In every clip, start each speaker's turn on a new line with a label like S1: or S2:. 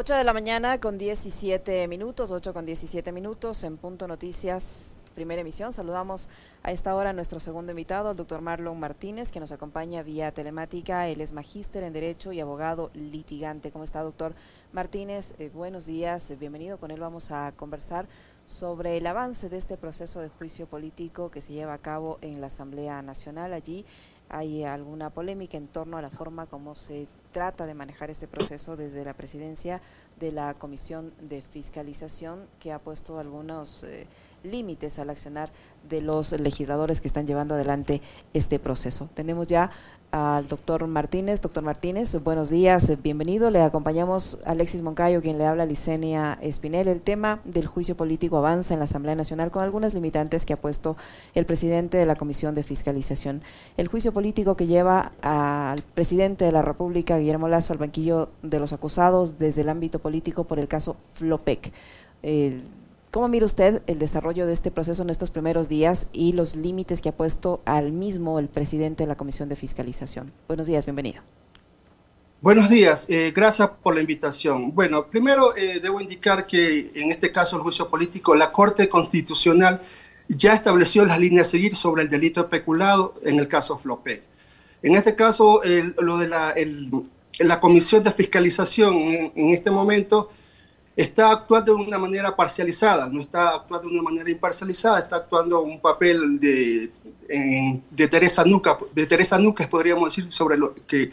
S1: 8 de la mañana con 17 minutos, 8 con 17 minutos en Punto Noticias, primera emisión. Saludamos a esta hora a nuestro segundo invitado, el doctor Marlon Martínez, que nos acompaña vía telemática. Él es magíster en Derecho y abogado litigante. ¿Cómo está, doctor Martínez? Eh, buenos días, bienvenido. Con él vamos a conversar sobre el avance de este proceso de juicio político que se lleva a cabo en la Asamblea Nacional. Allí hay alguna polémica en torno a la forma como se trata de manejar este proceso desde la presidencia de la Comisión de Fiscalización, que ha puesto algunos eh, límites al accionar de los legisladores que están llevando adelante este proceso. Tenemos ya al doctor Martínez. Doctor Martínez, buenos días, bienvenido. Le acompañamos a Alexis Moncayo, quien le habla Licenia Espinel. El tema del juicio político avanza en la Asamblea Nacional con algunas limitantes que ha puesto el presidente de la Comisión de Fiscalización. El juicio político que lleva al presidente de la República, Guillermo Lazo, al banquillo de los acusados desde el ámbito político por el caso Flopec. Eh, ¿Cómo mira usted el desarrollo de este proceso en estos primeros días y los límites que ha puesto al mismo el presidente de la Comisión de Fiscalización? Buenos días, bienvenido.
S2: Buenos días, eh, gracias por la invitación. Bueno, primero eh, debo indicar que en este caso el juicio político, la Corte Constitucional ya estableció las líneas a seguir sobre el delito especulado en el caso Flopec. En este caso, lo de la, la Comisión de Fiscalización en este momento está actuando de una manera parcializada, no está actuando de una manera imparcializada, está actuando un papel de, de Teresa Nuca, de Teresa Nuca, podríamos decir, sobre lo que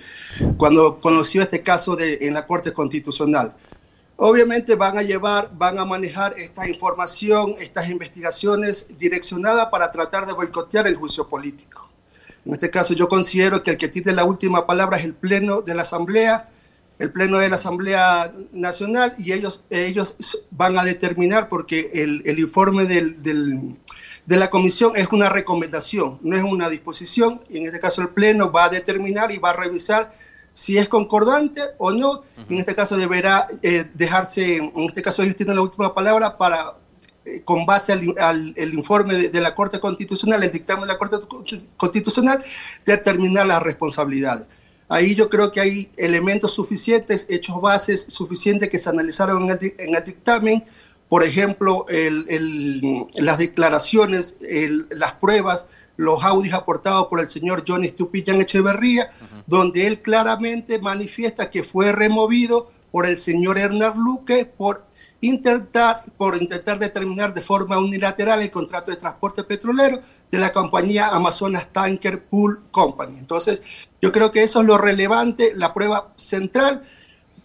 S2: cuando conoció este caso de, en la Corte Constitucional. Obviamente van a llevar, van a manejar esta información, estas investigaciones direccionadas para tratar de boicotear el juicio político. En este caso yo considero que el que tiene la última palabra es el Pleno de la Asamblea, el Pleno de la Asamblea Nacional y ellos, ellos van a determinar, porque el, el informe del, del, de la comisión es una recomendación, no es una disposición, y en este caso el Pleno va a determinar y va a revisar si es concordante o no. En este caso deberá eh, dejarse, en este caso ellos tienen la última palabra para, eh, con base al, al el informe de, de, la Corte Constitucional, el dictamen de la Corte Constitucional, determinar las responsabilidades. Ahí yo creo que hay elementos suficientes, hechos bases suficientes que se analizaron en el, en el dictamen. Por ejemplo, el, el, las declaraciones, las pruebas, los audios aportados por el señor Johnny Stupillan Echeverría, uh -huh. donde él claramente manifiesta que fue removido por el señor Hernán Luque por intentar, por intentar determinar de forma unilateral el contrato de transporte petrolero de la compañía Amazonas Tanker Pool Company. Entonces, yo creo que eso es lo relevante, la prueba central.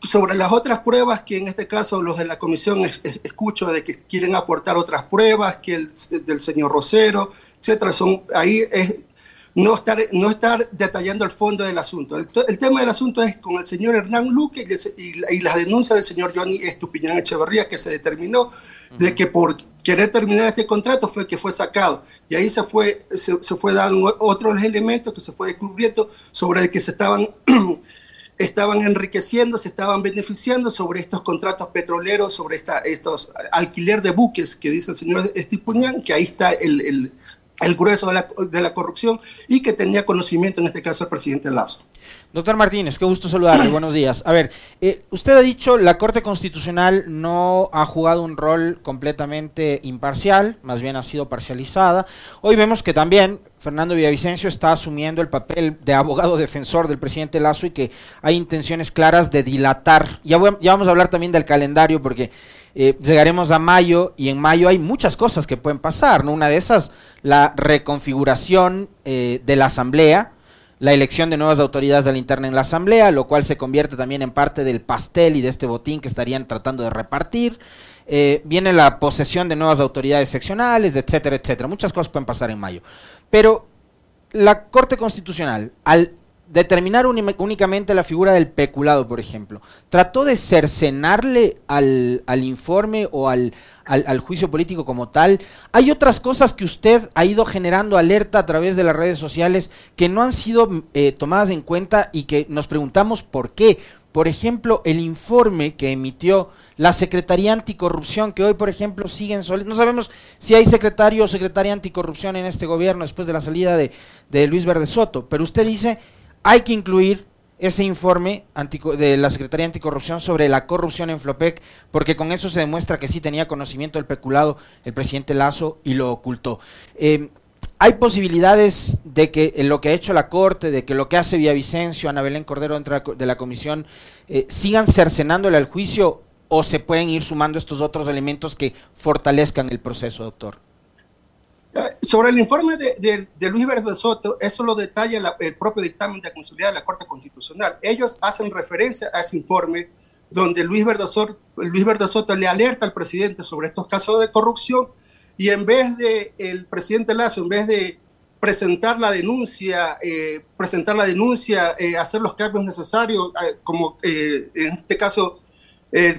S2: Sobre las otras pruebas, que en este caso los de la comisión es, es, escucho de que quieren aportar otras pruebas, que el del señor Rosero, etcétera, son ahí es, no estar, no estar detallando el fondo del asunto. El, el, tema del asunto es con el señor Hernán Luque y, y, y las denuncias del señor Johnny Estupiñán Echeverría, que se determinó uh -huh. de que por querer terminar este contrato fue que fue sacado. Y ahí se fue, se, se fue dando otros elementos que se fue descubriendo sobre que se estaban estaban enriqueciendo, se estaban beneficiando sobre estos contratos petroleros, sobre esta, estos alquiler de buques que dice el señor Estipuñán, que ahí está el, el, el grueso de la, corrupción y que tenía conocimiento en este caso el presidente Lazo.
S3: Doctor Martínez, qué gusto saludarle, buenos días. A ver, eh, usted ha dicho la Corte Constitucional no ha jugado un rol completamente imparcial, más bien ha sido parcializada. Hoy vemos que también Fernando Villavicencio está asumiendo el papel de abogado defensor del presidente Lazo y que hay intenciones claras de dilatar. Ya, voy, ya vamos a hablar también del calendario porque eh, llegaremos a mayo y en mayo hay muchas cosas que pueden pasar, ¿no? Una de esas, la reconfiguración eh, de la Asamblea, la elección de nuevas autoridades de la interna en la Asamblea, lo cual se convierte también en parte del pastel y de este botín que estarían tratando de repartir. Eh, viene la posesión de nuevas autoridades seccionales, etcétera, etcétera. Muchas cosas pueden pasar en mayo. Pero la Corte Constitucional, al determinar únicamente la figura del peculado, por ejemplo, trató de cercenarle al, al informe o al, al, juicio político como tal. Hay otras cosas que usted ha ido generando alerta a través de las redes sociales que no han sido eh, tomadas en cuenta y que nos preguntamos por qué. Por ejemplo, el informe que emitió la Secretaría Anticorrupción, que hoy, por ejemplo, siguen solos. No sabemos si hay secretario o secretaria anticorrupción en este gobierno después de la salida de, de Luis Verde Soto, pero usted dice hay que incluir ese informe de la Secretaría Anticorrupción sobre la corrupción en Flopec, porque con eso se demuestra que sí tenía conocimiento del peculado el presidente Lazo y lo ocultó. Eh, ¿Hay posibilidades de que lo que ha hecho la Corte, de que lo que hace Villavicencio, Ana Belén Cordero dentro de la Comisión, eh, sigan cercenándole al juicio o se pueden ir sumando estos otros elementos que fortalezcan el proceso, doctor?
S2: Eh, sobre el informe de, Luis Verde Soto, eso lo detalla el propio dictamen de admisibilidad de la Corte Constitucional. Ellos hacen referencia a ese informe donde Luis Verde Soto le alerta al presidente sobre estos casos de corrupción y en vez de el presidente Lazo, en vez de presentar la denuncia, eh, presentar la denuncia, eh, hacer los cambios necesarios, como en este caso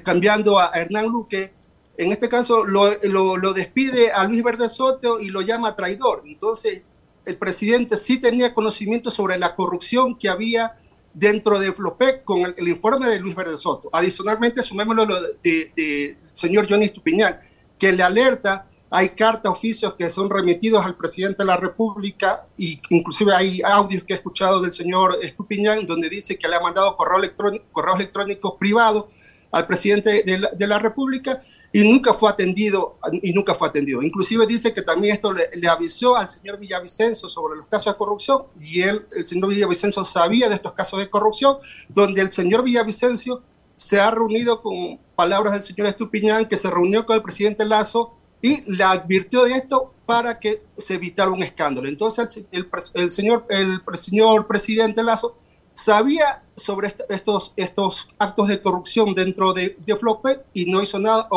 S2: cambiando a Hernán Luque, en este caso lo, lo, despide a Luis Verde Soto y lo llama traidor. Entonces, el presidente sí tenía conocimiento sobre la corrupción que había dentro de Flopec con el, informe de Luis Verde Soto. Adicionalmente, sumémoslo del de, señor Johnny Estupiñán, que le alerta, hay cartas, oficios que son remitidos al presidente de la República y inclusive hay audios que he escuchado del señor Estupiñán donde dice que le ha mandado correo electrónico, correos electrónicos privados al presidente de la, de la República y nunca fue atendido y nunca fue atendido. Inclusive dice que también esto le, avisó al señor Villavicencio sobre los casos de corrupción y él, el señor Villavicencio sabía de estos casos de corrupción, donde el señor Villavicencio se ha reunido con palabras del señor Estupiñán, que se reunió con el presidente Lazo y le advirtió de esto para que se evitara un escándalo. Entonces el, señor, el señor presidente Lazo sabía sobre estos, estos actos de corrupción dentro de, de Flope y no hizo nada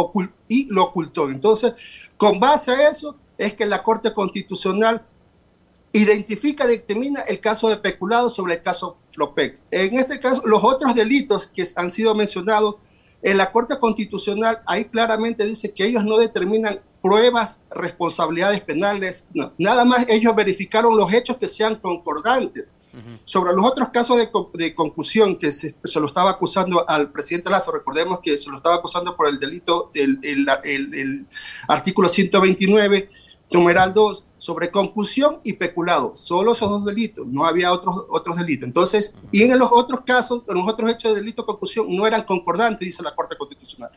S2: y lo ocultó. Entonces, con base a eso, es que la Corte Constitucional identifica, determina el caso de peculado sobre el caso Flopec. En este caso, los otros delitos que han sido mencionados en la Corte Constitucional, ahí claramente dice que ellos no determinan pruebas, responsabilidades penales, nada más ellos verificaron los hechos que sean concordantes. Sobre los otros casos de, de concusión que se, lo estaba acusando al presidente Lazo, recordemos que se lo estaba acusando por el delito del el, el, artículo 129, numeral 2, sobre concusión y peculado. Solo esos dos delitos, no había otros, otros delitos. Entonces, y en los otros casos, en los otros hechos de delito de concusión no eran concordantes, dice la Corte Constitucional.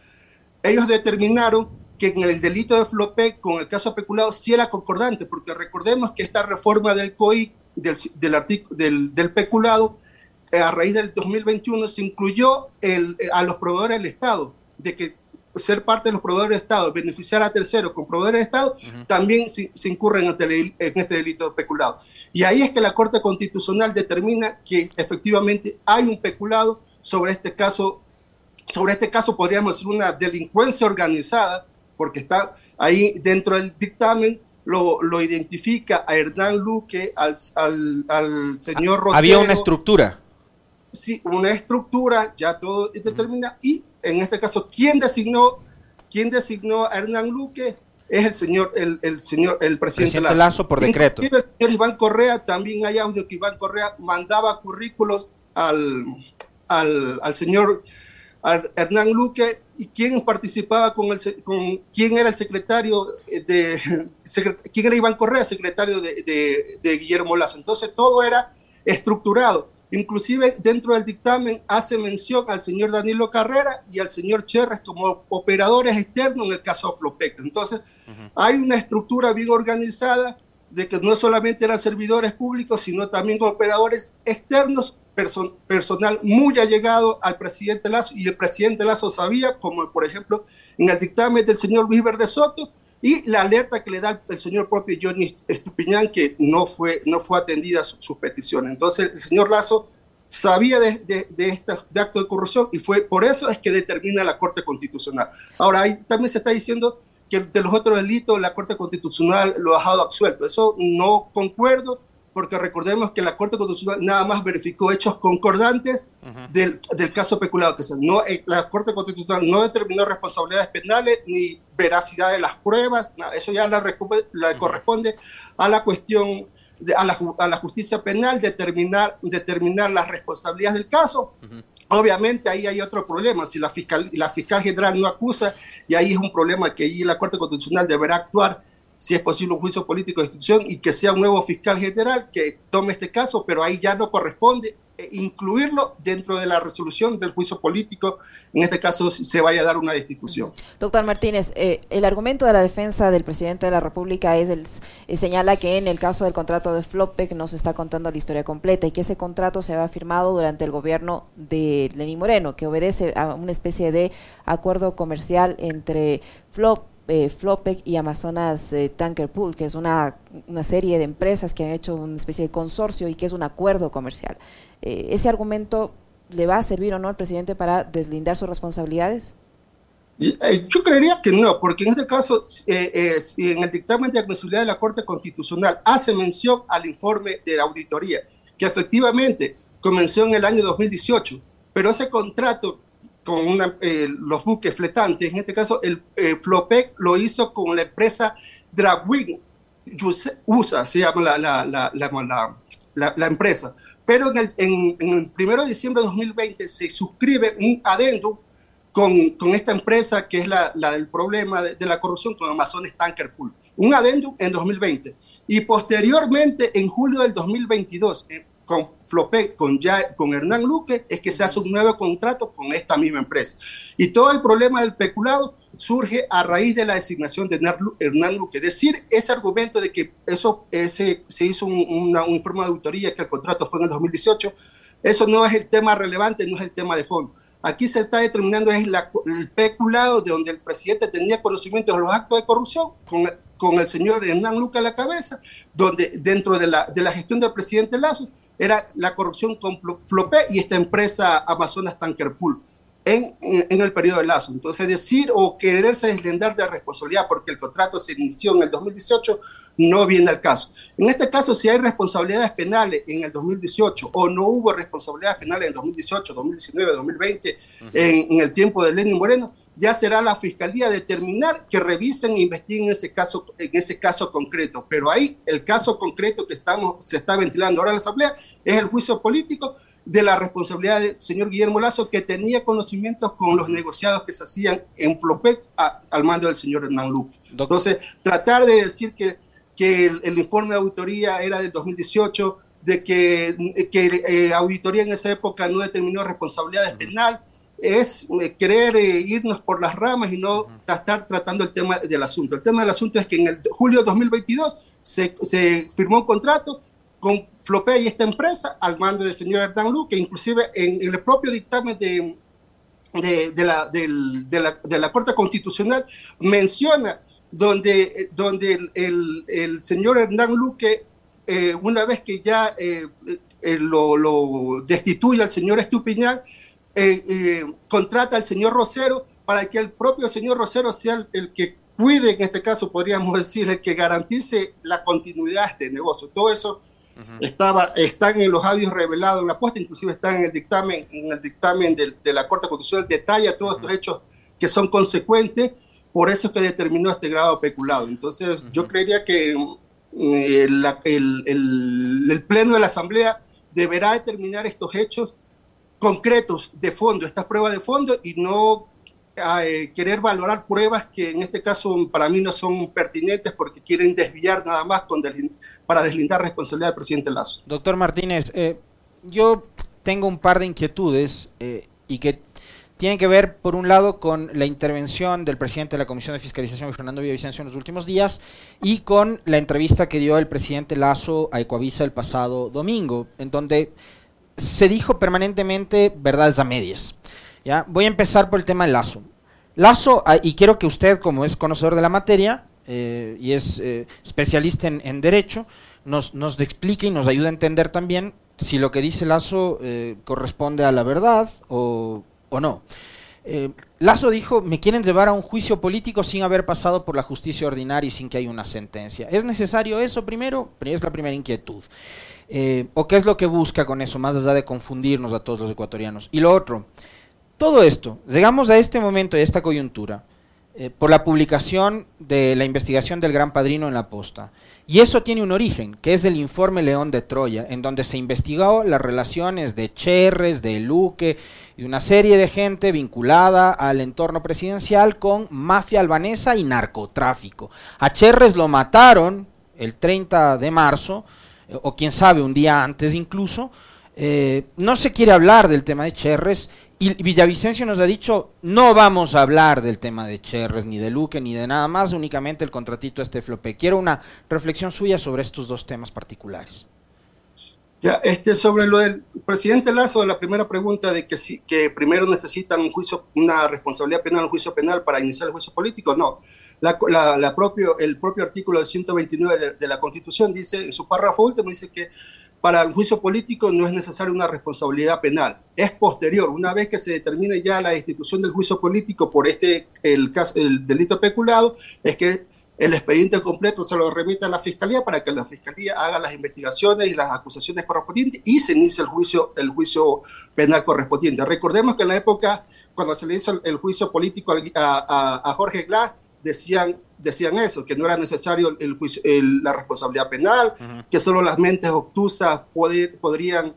S2: Ellos determinaron que en el delito de Flopec, con el caso peculado, sí era concordante, porque recordemos que esta reforma del COI del, del, del, del peculado, eh, a raíz del 2021 se incluyó el, eh, a los proveedores del Estado, de que ser parte de los proveedores del Estado, beneficiar a terceros con proveedores del Estado, también se, se incurre en este, en este delito de peculado. Y ahí es que la Corte Constitucional determina que efectivamente hay un peculado sobre este caso, sobre este caso podríamos decir una delincuencia organizada, porque está ahí dentro del dictamen lo, identifica a Hernán Luque, al, al, señor Rosero.
S3: Había una estructura.
S2: Sí, una estructura, ya todo determina. Y en este caso, ¿quién designó, quién designó a Hernán Luque? Es el señor, el, el señor, el presidente,
S3: Lazo. por decreto.
S2: el señor Iván Correa, también hay audio que Iván Correa mandaba currículos al, al, al señor Hernán Luque y quién participaba con el con quién era el secretario de quién era Iván Correa, secretario de, Guillermo Lazo. Entonces todo era estructurado. Inclusive dentro del dictamen hace mención al señor Danilo Carrera y al señor Cherres como operadores externos en el caso Flopec. Entonces hay una estructura bien organizada de que no solamente eran servidores públicos, sino también operadores externos personal muy allegado al presidente Lazo y el presidente Lazo sabía, como por ejemplo en el dictamen del señor Luis Verde Soto y la alerta que le da el señor propio Johnny Estupiñán que no fue, no fue atendida sus su peticiones. Entonces el señor Lazo sabía de, de, de, este, de acto de corrupción y fue por eso es que determina la Corte Constitucional. Ahora, ahí también se está diciendo que de los otros delitos la Corte Constitucional lo ha dejado absuelto. Eso no concuerdo porque recordemos que la Corte Constitucional nada más verificó hechos concordantes del, del, caso peculado, que no, eh, la Corte Constitucional no determinó responsabilidades penales ni veracidad de las pruebas, eso ya la, corresponde a la cuestión, de, a, la, a, la, justicia penal determinar, determinar las responsabilidades del caso. Obviamente ahí hay otro problema, si la fiscal, la fiscal general no acusa, y ahí es un problema que ahí la Corte Constitucional deberá actuar si es posible un juicio político de institución y que sea un nuevo fiscal general que tome este caso, pero ahí ya no corresponde eh, incluirlo dentro de la resolución del juicio político, en este caso se vaya a dar una destitución.
S1: Doctor Martínez, eh, el argumento de la defensa del presidente de la República es el, eh, señala que en el caso del contrato de Flopec no se está contando la historia completa y que ese contrato se había firmado durante el gobierno de Lenín Moreno, que obedece a una especie de acuerdo comercial entre Flop eh, Flopec y Amazonas eh, Tanker Pool, que es una, una, serie de empresas que han hecho una especie de consorcio y que es un acuerdo comercial. Eh, ¿Ese argumento le va a servir o no al presidente para deslindar sus responsabilidades?
S2: Yo creería que no, porque en este caso, en el dictamen de admisibilidad de la Corte Constitucional hace mención al informe de la auditoría, que efectivamente comenzó en el año 2018, pero ese contrato con una, eh, los buques fletantes, en este caso el eh, Flopec lo hizo con la empresa Dragwing USA, se llama la, la, la, empresa. Pero en el, en, en 1 de diciembre de 2020 se suscribe un adendum con, con, esta empresa que es la, del problema de, de, la corrupción con Amazonas Tanker Pool. Un adendum en 2020. Y posteriormente, en julio del 2022, con Flopec, con, ya, con Hernán Luque, es que se hace un nuevo contrato con esta misma empresa. Y todo el problema del peculado surge a raíz de la designación de Hernán Luque. Decir ese argumento de que eso ese, se hizo un, una, un informe de auditoría, que el contrato fue en el 2018, eso no es el tema relevante, no es el tema de fondo. Aquí se está determinando es la, el peculado de donde el presidente tenía conocimiento de los actos de corrupción con, con el señor Hernán Luque a la cabeza, donde dentro de la, de la gestión del presidente Lazo era la corrupción con Flopé y esta empresa Amazonas Tanker Pool en, en, el periodo de Lazo. Entonces, decir o quererse deslindar de responsabilidad porque el contrato se inició en el 2018 no viene al caso. En este caso, si hay responsabilidades penales en el 2018 o no hubo responsabilidades penales en 2018, 2019, 2020, uh -huh. en, en, el tiempo de Lenin Moreno, ya será la fiscalía determinar que revisen e investiguen ese caso, en ese caso concreto. Pero ahí el caso concreto que estamos, se está ventilando ahora en la Asamblea es el juicio político de la responsabilidad del señor Guillermo Lazo, que tenía conocimientos con los negociados que se hacían en Flopec a, al mando del señor Hernán Luque. Entonces, tratar de decir que, que el, el, informe de auditoría era del 2018, de que, que eh, auditoría en esa época no determinó responsabilidades penales, es eh, querer eh, irnos por las ramas y no estar tratando el tema del asunto. El tema del asunto es que en el julio de 2022 se, se firmó un contrato con Flopé y esta empresa al mando del señor Hernán Luque, inclusive en, en, el propio dictamen de, de, de, la, de, la, de, la, Corte Constitucional menciona donde, donde el, el, el señor Hernán Luque, eh, una vez que ya eh, eh, lo, lo, destituye al señor Estupiñán, eh, eh, contrata al señor Rosero para que el propio señor Rosero sea el, el, que cuide, en este caso podríamos decir, el que garantice la continuidad de este negocio. Todo eso uh -huh. estaba, están en los audios revelados en la posta, inclusive están en el dictamen, en el dictamen de, de la Corte Constitucional, detalla todos uh -huh. estos hechos que son consecuentes, por eso es que determinó este grado peculado. Entonces, uh -huh. yo creería que eh, la, el, el, el Pleno de la Asamblea deberá determinar estos hechos concretos de fondo, estas pruebas de fondo y no eh, querer valorar pruebas que en este caso para mí no son pertinentes porque quieren desviar nada más con deslind para deslindar responsabilidad del presidente Lazo.
S3: Doctor Martínez, eh, yo tengo un par de inquietudes eh, y que tienen que ver, por un lado, con la intervención del presidente de la Comisión de Fiscalización, Fernando Villavicencio, en los últimos días, y con la entrevista que dio el presidente Lazo a Ecoavisa el pasado domingo, en donde se dijo permanentemente verdades a medias. ¿ya? Voy a empezar por el tema de Lazo. Lazo, ah, y quiero que usted, como es conocedor de la materia eh, y es eh, especialista en, derecho, nos, nos, explique y nos ayude a entender también si lo que dice Lazo eh, corresponde a la verdad o, o no. Eh, Lazo dijo, me quieren llevar a un juicio político sin haber pasado por la justicia ordinaria y sin que haya una sentencia. ¿Es necesario eso primero? Es la primera inquietud. Eh, ¿O qué es lo que busca con eso, más allá de confundirnos a todos los ecuatorianos? Y lo otro, todo esto, llegamos a este momento y a esta coyuntura, eh, por la publicación de la investigación del Gran Padrino en la posta. Y eso tiene un origen, que es el informe León de Troya, en donde se investigó las relaciones de Cherres, de Luque y una serie de gente vinculada al entorno presidencial con mafia albanesa y narcotráfico. A Cherres lo mataron el 30 de marzo, eh, o quién sabe, un día antes incluso. Eh, no se quiere hablar del tema de Cherres y Villavicencio nos ha dicho, no vamos a hablar del tema de Cherres, ni de Luque, ni de nada más, únicamente el contratito este flope. Quiero una reflexión suya sobre estos dos temas particulares.
S2: Ya, este, sobre lo del presidente Lazo, la primera pregunta de que, si, que primero necesitan un juicio, una responsabilidad penal, un juicio penal para iniciar el juicio político, no. La, la, propio, el propio artículo del 129 de, de la Constitución dice, en su párrafo último, dice que para el juicio político no es necesaria una responsabilidad penal. Es posterior, una vez que se determine ya la institución del juicio político por este el, caso, el delito peculado, es que el expediente completo se lo remite a la fiscalía para que la fiscalía haga las investigaciones y las acusaciones correspondientes y se inicie el juicio, el juicio penal correspondiente. Recordemos que en la época, cuando se le hizo el, juicio político a, a Jorge Glass, decían decían eso, que no era necesario el, la responsabilidad penal, que solo las mentes obtusas podrían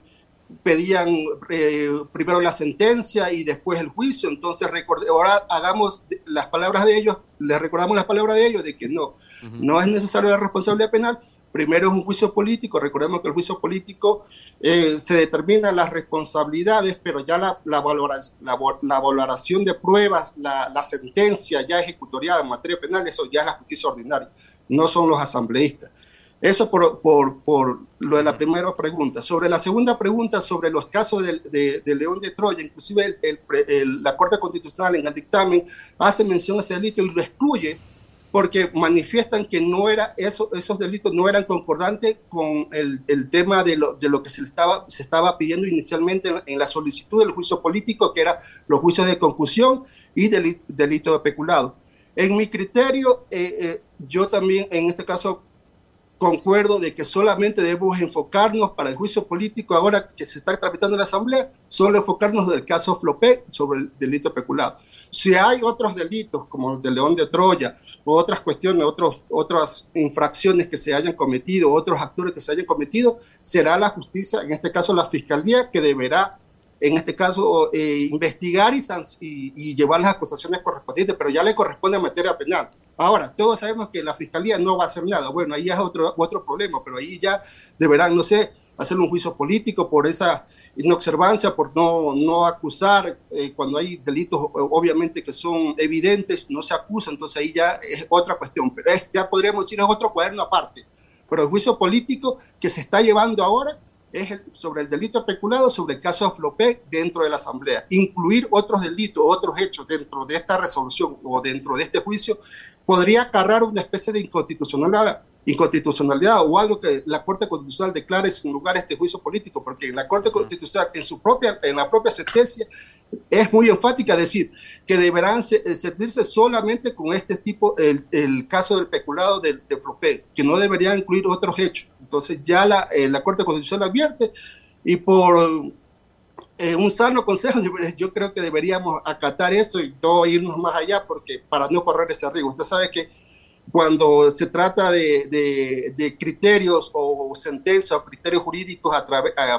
S2: pedían eh, primero la sentencia y después el juicio. Entonces, ahora hagamos las palabras de ellos, les recordamos las palabras de ellos de que no, no es necesario la responsabilidad penal. Primero es un juicio político. Recordemos que el juicio político eh, se determina las responsabilidades, pero ya la, la, valoración, la, valoración de pruebas, la, la sentencia ya ejecutoriada en materia penal, eso ya es la justicia ordinaria, no son los asambleístas. Eso por, por, por, lo de la primera pregunta. Sobre la segunda pregunta, sobre los casos de, de, León de Troya, inclusive el, la Corte Constitucional en el dictamen hace mención a ese delito y lo excluye porque manifiestan que no era eso, esos delitos no eran concordantes con el, el tema de lo, de lo, que se, estaba, se estaba pidiendo inicialmente en, la solicitud del juicio político, que era los juicios de concusión y delito, de peculado. En mi criterio, eh, eh, yo también en este caso concuerdo de que solamente debemos enfocarnos para el juicio político ahora que se está tramitando en la Asamblea, solo enfocarnos del caso Flopé sobre el delito peculado. Si hay otros delitos, como el de León de Troya, o otras cuestiones, otros, otras infracciones que se hayan cometido, otros actores que se hayan cometido, será la justicia, en este caso la Fiscalía, que deberá, en este caso, eh, investigar y, y, y llevar las acusaciones correspondientes, pero ya le corresponde a materia penal Ahora, todos sabemos que la fiscalía no va a hacer nada. Bueno, ahí es otro, otro problema, pero ahí ya deberán, no sé, hacer un juicio político por esa inobservancia, por no, no acusar eh, cuando hay delitos obviamente que son evidentes, no se acusa, entonces ahí ya es otra cuestión, pero ya podríamos decir es otro cuaderno aparte. Pero el juicio político que se está llevando ahora es sobre el delito especulado, sobre el caso de Flopec dentro de la Asamblea. Incluir otros delitos, otros hechos dentro de esta resolución o dentro de este juicio podría acarrar una especie de inconstitucionalidad, inconstitucionalidad o algo que la Corte Constitucional declare sin lugar a este juicio político, porque la Corte Constitucional en, su propia, en la propia sentencia es muy enfática decir que deberán eh, servirse solamente con este tipo, el, el caso del peculado de, de que no deberían incluir otros hechos. Entonces ya la, eh, la Corte Constitucional advierte y por eh, un sano consejo, yo creo que deberíamos acatar eso y no irnos más allá porque para no correr ese riesgo. Usted sabe que cuando se trata de, de, criterios o sentencias o criterios jurídicos a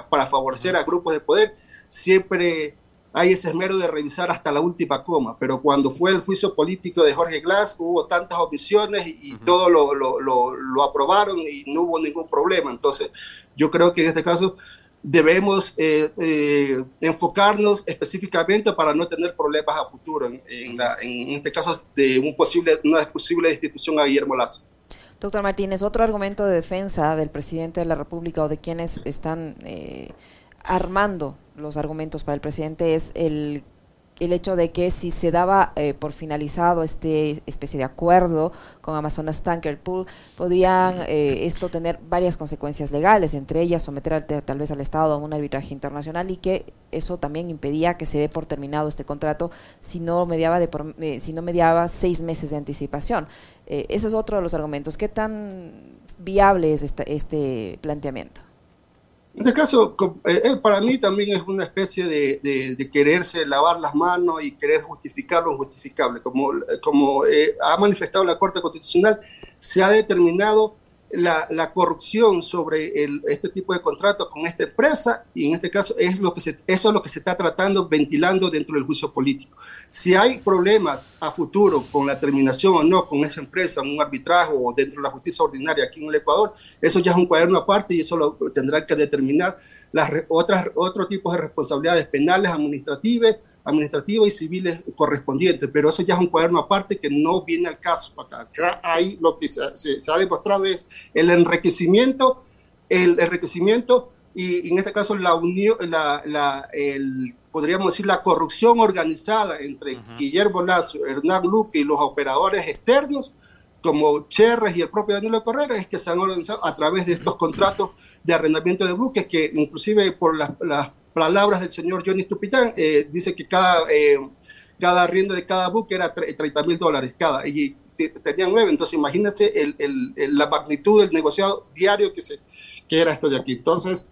S2: para favorecer a grupos de poder, siempre hay ese esmero de revisar hasta la última coma, pero cuando fue el juicio político de Jorge Glass hubo tantas omisiones y, todo lo, lo, lo, lo, aprobaron y no hubo ningún problema. Entonces, yo creo que en este caso debemos eh, eh, enfocarnos específicamente para no tener problemas a futuro, en, en, este caso de un posible, una posible destitución a Guillermo Lazo.
S1: Doctor Martínez, otro argumento de defensa del presidente de la República o de quienes están eh, armando los argumentos para el presidente es el el hecho de que si se daba eh, por finalizado este especie de acuerdo con Amazonas Tanker Pool, podrían eh, esto tener varias consecuencias legales, entre ellas someter tal vez al Estado a un arbitraje internacional y que eso también impedía que se dé por terminado este contrato si no mediaba, de eh, si no mediaba seis meses de anticipación. ese es otro de los argumentos. ¿Qué tan viable es este planteamiento?
S2: En este caso, eh, eh, para mí también es una especie de, quererse lavar las manos y querer justificar lo injustificable. Como, como eh, ha manifestado la Corte Constitucional, se ha determinado la, corrupción sobre este tipo de contratos con esta empresa y en este caso es lo que se, eso es lo que se está tratando, ventilando dentro del juicio político. Si hay problemas a futuro con la terminación o no con esa empresa, un arbitraje o dentro de la justicia ordinaria aquí en el Ecuador, eso ya es un cuaderno aparte y eso lo tendrán que determinar las otras, otros tipos de responsabilidades penales, administrativas, administrativas y civiles correspondientes, pero eso ya es un cuaderno aparte que no viene al caso. Acá, ahí lo que se, ha demostrado es el enriquecimiento, el enriquecimiento y en este caso la unión, la, la, el, podríamos decir la corrupción organizada entre Guillermo Lazo, Hernán Luque y los operadores externos, como Cherres y el propio Danilo Correa, es que se han organizado a través de estos contratos de arrendamiento de buques que inclusive por las, las palabras del señor Johnny Stupitán, eh, dice que cada, eh, cada arriendo de cada buque era 30 mil dólares cada, y tenían nueve, entonces imagínense el, el, la magnitud del negociado diario que, se, que era esto de aquí. Entonces,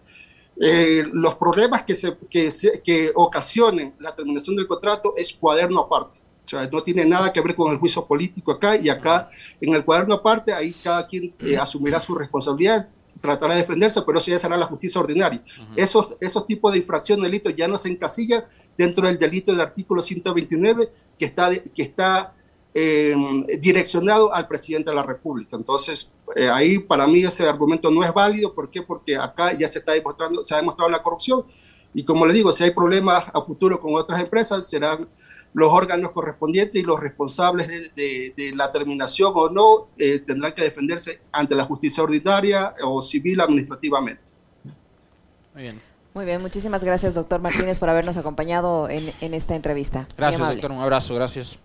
S2: eh, los problemas que, se, que, se, que ocasionen la terminación del contrato es cuaderno aparte. O sea, no tiene nada que ver con el juicio político acá y acá en el cuaderno aparte, ahí cada quien asumirá su responsabilidad tratará de defenderse, pero eso ya será la justicia ordinaria. esos, esos tipos de infracción, delitos ya no se encasillan dentro del delito del artículo 129 que está, que está eh, direccionado al presidente de la República. Entonces, eh, ahí para mí ese argumento no es válido. ¿Por qué? Porque acá ya se está demostrando, se ha demostrado la corrupción. Y como le digo, si hay problemas a futuro con otras empresas, serán los órganos correspondientes y los responsables de, la terminación o no eh, tendrán que defenderse ante la justicia ordinaria o civil administrativamente.
S1: Muy bien. Muy bien, muchísimas gracias, doctor Martínez, por habernos acompañado en, en esta entrevista.
S3: Gracias, doctor. Un abrazo, gracias.